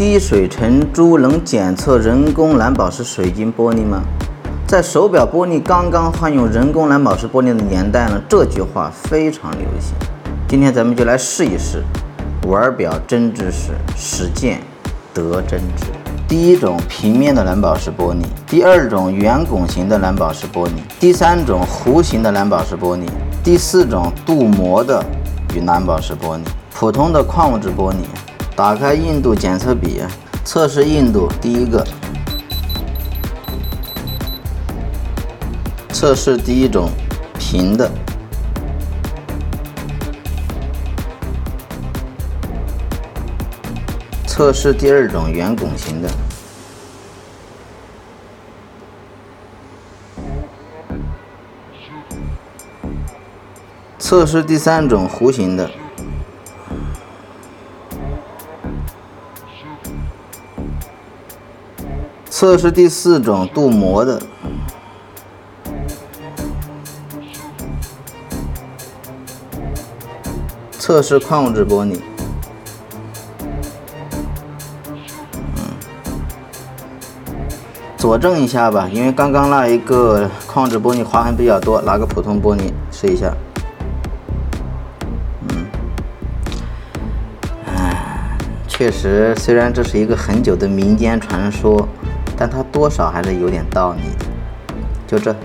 滴水成珠能检测人工蓝宝石水晶玻璃吗？在手表玻璃刚刚换用人工蓝宝石玻璃的年代呢，这句话非常流行。今天咱们就来试一试，玩表真知识，实践得真知。第一种平面的蓝宝石玻璃，第二种圆拱形的蓝宝石玻璃，第三种弧形的蓝宝石玻璃，第四种镀膜的与蓝宝石玻璃，普通的矿物质玻璃。打开硬度检测笔，测试硬度。第一个，测试第一种平的，测试第二种圆拱形的，测试第三种弧形的。测试第四种镀膜的，测试矿物质玻璃，嗯，佐证一下吧，因为刚刚那一个矿物质玻璃划痕比较多，拿个普通玻璃试一下，嗯，哎，确实，虽然这是一个很久的民间传说。但他多少还是有点道理的，就这。